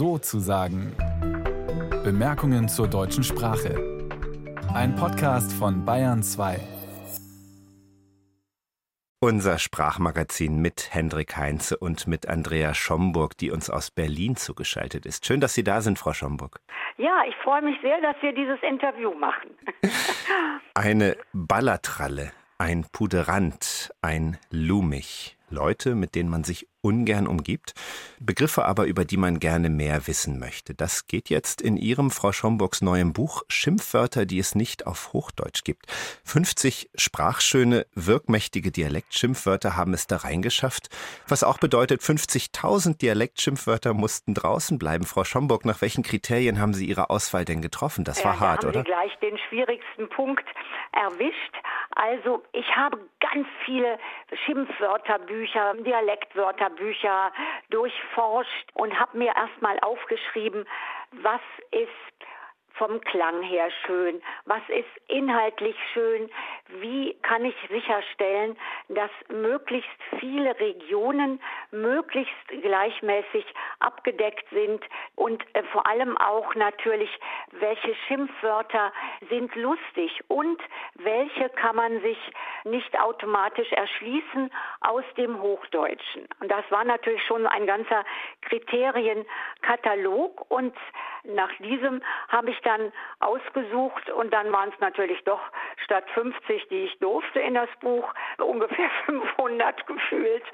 so zu sagen. Bemerkungen zur deutschen Sprache. Ein Podcast von Bayern 2. Unser Sprachmagazin mit Hendrik Heinze und mit Andrea Schomburg, die uns aus Berlin zugeschaltet ist. Schön, dass Sie da sind, Frau Schomburg. Ja, ich freue mich sehr, dass wir dieses Interview machen. Eine Ballertralle, ein Puderant, ein Lumich. Leute, mit denen man sich ungern umgibt, Begriffe aber, über die man gerne mehr wissen möchte. Das geht jetzt in Ihrem, Frau Schomburgs, neuem Buch Schimpfwörter, die es nicht auf Hochdeutsch gibt. 50 sprachschöne, wirkmächtige Dialektschimpfwörter haben es da reingeschafft, was auch bedeutet, 50.000 Dialektschimpfwörter mussten draußen bleiben. Frau Schomburg, nach welchen Kriterien haben Sie Ihre Auswahl denn getroffen? Das war ja, hart, da haben oder? Gleich den schwierigsten Punkt erwischt. Also ich habe ganz viele Schimpfwörterbücher, Dialektwörterbücher durchforscht und habe mir erstmal aufgeschrieben, was ist vom Klang her schön? Was ist inhaltlich schön? Wie kann ich sicherstellen, dass möglichst viele Regionen möglichst gleichmäßig abgedeckt sind und äh, vor allem auch natürlich, welche Schimpfwörter sind lustig und welche kann man sich nicht automatisch erschließen aus dem Hochdeutschen. Und das war natürlich schon ein ganzer Kriterienkatalog und nach diesem habe ich dann ausgesucht und dann waren es natürlich doch statt 50, die ich durfte in das Buch, ungefähr 500 gefühlt.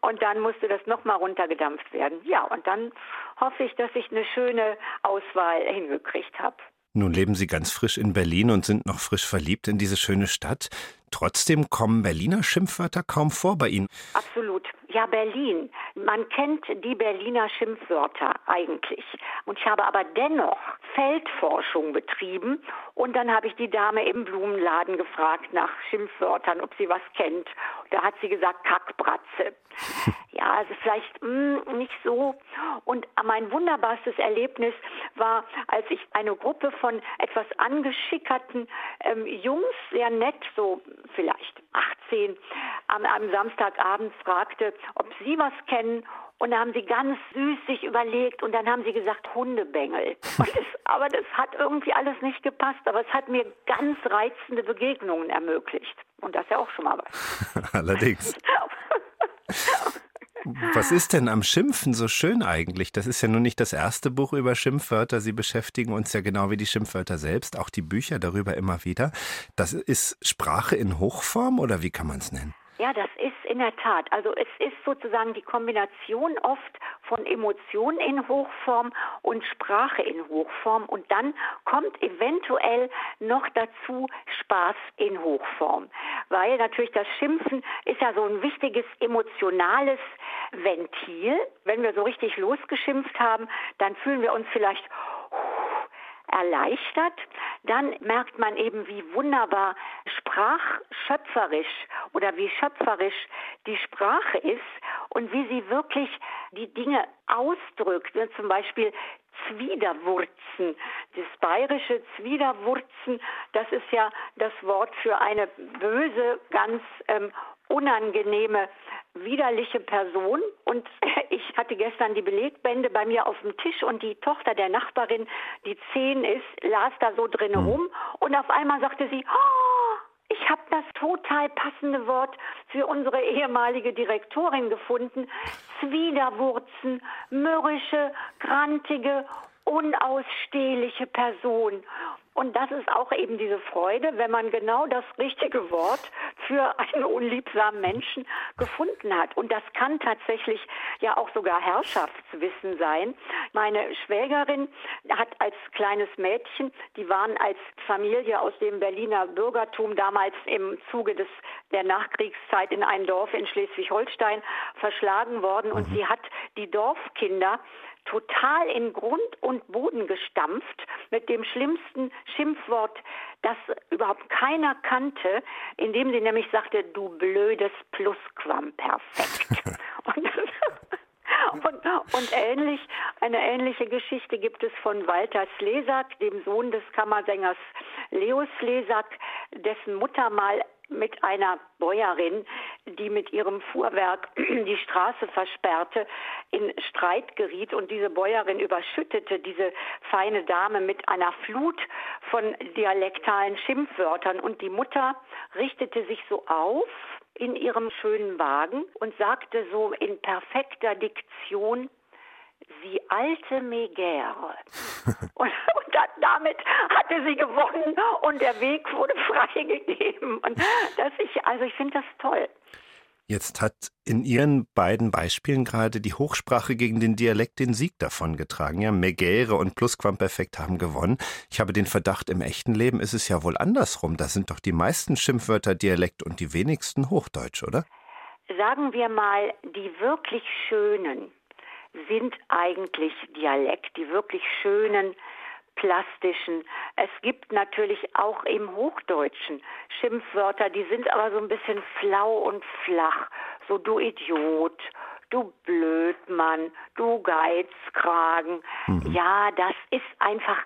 Und dann musste das nochmal runtergedampft werden. Ja, und dann hoffe ich, dass ich eine schöne Auswahl hingekriegt habe. Nun leben Sie ganz frisch in Berlin und sind noch frisch verliebt in diese schöne Stadt. Trotzdem kommen Berliner Schimpfwörter kaum vor bei Ihnen. Absolut. Ja, Berlin. Man kennt die Berliner Schimpfwörter eigentlich. Und ich habe aber dennoch Feldforschung betrieben. Und dann habe ich die Dame im Blumenladen gefragt nach Schimpfwörtern, ob sie was kennt. Da hat sie gesagt, Kackbratze. Ja, also vielleicht mh, hm, nicht so. Und mein wunderbarstes Erlebnis war, als ich eine Gruppe von etwas angeschickerten ähm, Jungs, sehr nett, so vielleicht 18, am, am Samstagabend fragte, ob sie was kennen. Und da haben sie ganz süß sich überlegt und dann haben sie gesagt Hundebengel. Das, aber das hat irgendwie alles nicht gepasst, aber es hat mir ganz reizende Begegnungen ermöglicht. Und das ist ja auch schon mal was. Allerdings. Was ist denn am Schimpfen so schön eigentlich? Das ist ja nun nicht das erste Buch über Schimpfwörter. Sie beschäftigen uns ja genau wie die Schimpfwörter selbst, auch die Bücher darüber immer wieder. Das ist Sprache in Hochform oder wie kann man es nennen? Ja, das ist in der Tat. Also es ist sozusagen die Kombination oft von Emotionen in Hochform und Sprache in Hochform und dann kommt eventuell noch dazu Spaß in Hochform, weil natürlich das Schimpfen ist ja so ein wichtiges emotionales Ventil. Wenn wir so richtig losgeschimpft haben, dann fühlen wir uns vielleicht erleichtert, dann merkt man eben, wie wunderbar sprachschöpferisch oder wie schöpferisch die Sprache ist und wie sie wirklich die Dinge ausdrückt. Zum Beispiel Zwiderwurzen. Das bayerische Zwiderwurzen, das ist ja das Wort für eine böse, ganz ähm, unangenehme, widerliche Person. Und ich hatte gestern die Belegbände bei mir auf dem Tisch und die Tochter der Nachbarin, die zehn ist, las da so drin hm. rum und auf einmal sagte sie, oh, ich habe das total passende Wort für unsere ehemalige Direktorin gefunden. Zwiderwurzen, mürrische, grantige, unausstehliche Person. Und das ist auch eben diese Freude, wenn man genau das richtige Wort für einen unliebsamen Menschen gefunden hat. Und das kann tatsächlich ja auch sogar Herrschaftswissen sein. Meine Schwägerin hat als kleines Mädchen, die waren als Familie aus dem Berliner Bürgertum damals im Zuge des, der Nachkriegszeit in ein Dorf in Schleswig-Holstein verschlagen worden. Und mhm. sie hat die Dorfkinder total in Grund und Boden gestampft mit dem schlimmsten Schimpfwort, das überhaupt keiner kannte, indem sie nämlich sagte, du blödes Plusquamperfekt. und, und, und ähnlich, eine ähnliche Geschichte gibt es von Walter Slesak, dem Sohn des Kammersängers Leo Slesak, dessen Mutter mal mit einer Bäuerin, die mit ihrem Fuhrwerk die Straße versperrte, in Streit geriet und diese Bäuerin überschüttete diese feine Dame mit einer Flut von dialektalen Schimpfwörtern. Und die Mutter richtete sich so auf in ihrem schönen Wagen und sagte so in perfekter Diktion, Sie alte Megäre. und, und da, damit hatte sie gewonnen und der Weg wurde freigegeben. Und das ich, also ich finde das toll. Jetzt hat in Ihren beiden Beispielen gerade die Hochsprache gegen den Dialekt den Sieg davongetragen. Ja, Megäre und Plusquamperfekt haben gewonnen. Ich habe den Verdacht, im echten Leben ist es ja wohl andersrum. Da sind doch die meisten Schimpfwörter Dialekt und die wenigsten Hochdeutsch, oder? Sagen wir mal, die wirklich schönen sind eigentlich Dialekt, die wirklich schönen, plastischen. Es gibt natürlich auch im Hochdeutschen Schimpfwörter, die sind aber so ein bisschen flau und flach. So du Idiot, du Blödmann, du Geizkragen. Mhm. Ja, das ist einfach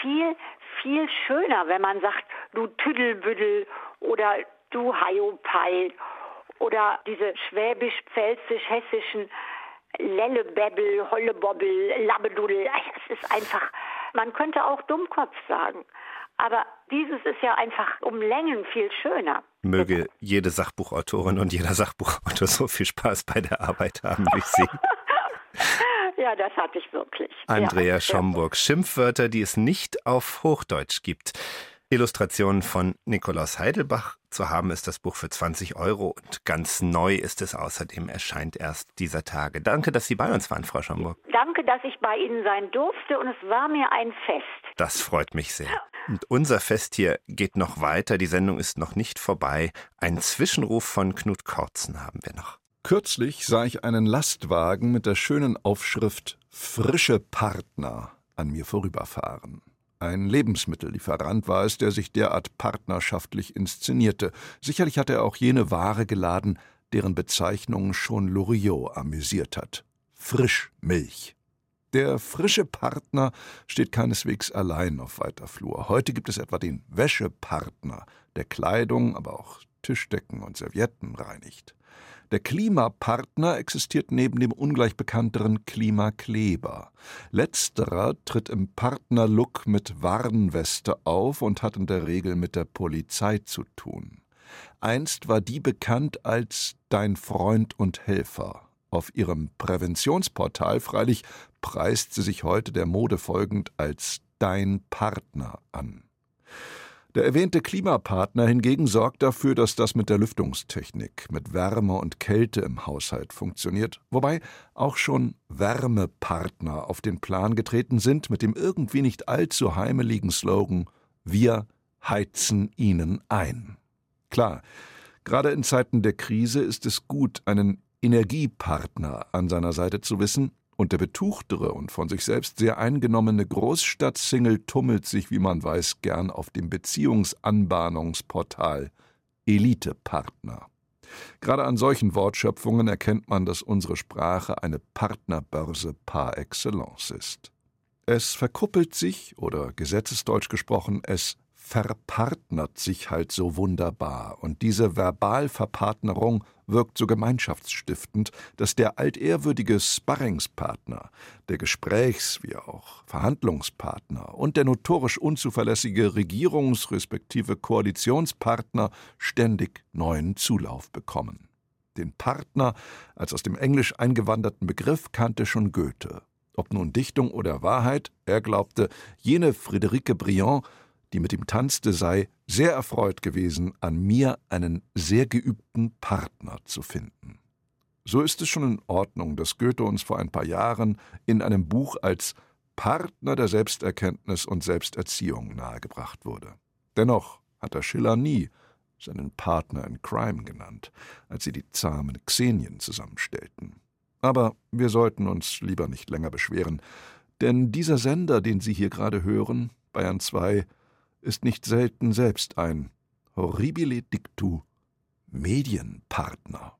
viel, viel schöner, wenn man sagt, du Tüdelbüdel oder du Hiopai oder diese schwäbisch-pfälzisch-hessischen Lellebebbel, Hollebobbel, Labbedudel. Es ist einfach, man könnte auch Dummkopf sagen. Aber dieses ist ja einfach um Längen viel schöner. Möge jede Sachbuchautorin und jeder Sachbuchautor so viel Spaß bei der Arbeit haben wie Sie. ja, das hatte ich wirklich. Andrea ja. Schomburg. Schimpfwörter, die es nicht auf Hochdeutsch gibt. Illustrationen von Nikolaus Heidelbach. Zu haben ist das Buch für 20 Euro und ganz neu ist es außerdem, erscheint erst dieser Tage. Danke, dass Sie bei uns waren, Frau Schomburg. Danke, dass ich bei Ihnen sein durfte und es war mir ein Fest. Das freut mich sehr. Und unser Fest hier geht noch weiter. Die Sendung ist noch nicht vorbei. Ein Zwischenruf von Knut Kortzen haben wir noch. Kürzlich sah ich einen Lastwagen mit der schönen Aufschrift Frische Partner an mir vorüberfahren. Ein Lebensmittellieferant war es, der sich derart partnerschaftlich inszenierte. Sicherlich hat er auch jene Ware geladen, deren Bezeichnung schon Loriot amüsiert hat. Frischmilch. Der frische Partner steht keineswegs allein auf weiter Flur. Heute gibt es etwa den Wäschepartner, der Kleidung, aber auch Tischdecken und Servietten reinigt. Der Klimapartner existiert neben dem ungleich bekannteren Klimakleber. Letzterer tritt im Partnerlook mit Warnweste auf und hat in der Regel mit der Polizei zu tun. Einst war die bekannt als Dein Freund und Helfer. Auf ihrem Präventionsportal freilich preist sie sich heute der Mode folgend als Dein Partner an. Der erwähnte Klimapartner hingegen sorgt dafür, dass das mit der Lüftungstechnik, mit Wärme und Kälte im Haushalt funktioniert, wobei auch schon Wärmepartner auf den Plan getreten sind mit dem irgendwie nicht allzu heimeligen Slogan Wir heizen Ihnen ein. Klar, gerade in Zeiten der Krise ist es gut, einen Energiepartner an seiner Seite zu wissen, und der betuchtere und von sich selbst sehr eingenommene Großstadtsingle tummelt sich, wie man weiß, gern auf dem Beziehungsanbahnungsportal Elitepartner. Gerade an solchen Wortschöpfungen erkennt man, dass unsere Sprache eine Partnerbörse par excellence ist. Es verkuppelt sich, oder gesetzesdeutsch gesprochen, es verpartnert sich halt so wunderbar. Und diese Verbalverpartnerung wirkt so gemeinschaftsstiftend, dass der altehrwürdige Sparringspartner, der Gesprächs- wie auch Verhandlungspartner und der notorisch unzuverlässige Regierungs- respektive Koalitionspartner ständig neuen Zulauf bekommen. Den Partner als aus dem Englisch eingewanderten Begriff kannte schon Goethe. Ob nun Dichtung oder Wahrheit, er glaubte, jene Friederike Briand die mit ihm tanzte, sei sehr erfreut gewesen, an mir einen sehr geübten Partner zu finden. So ist es schon in Ordnung, dass Goethe uns vor ein paar Jahren in einem Buch als Partner der Selbsterkenntnis und Selbsterziehung nahegebracht wurde. Dennoch hat er Schiller nie seinen Partner in Crime genannt, als sie die zahmen Xenien zusammenstellten. Aber wir sollten uns lieber nicht länger beschweren, denn dieser Sender, den Sie hier gerade hören, Bayern 2, ist nicht selten selbst ein horribile dictu Medienpartner.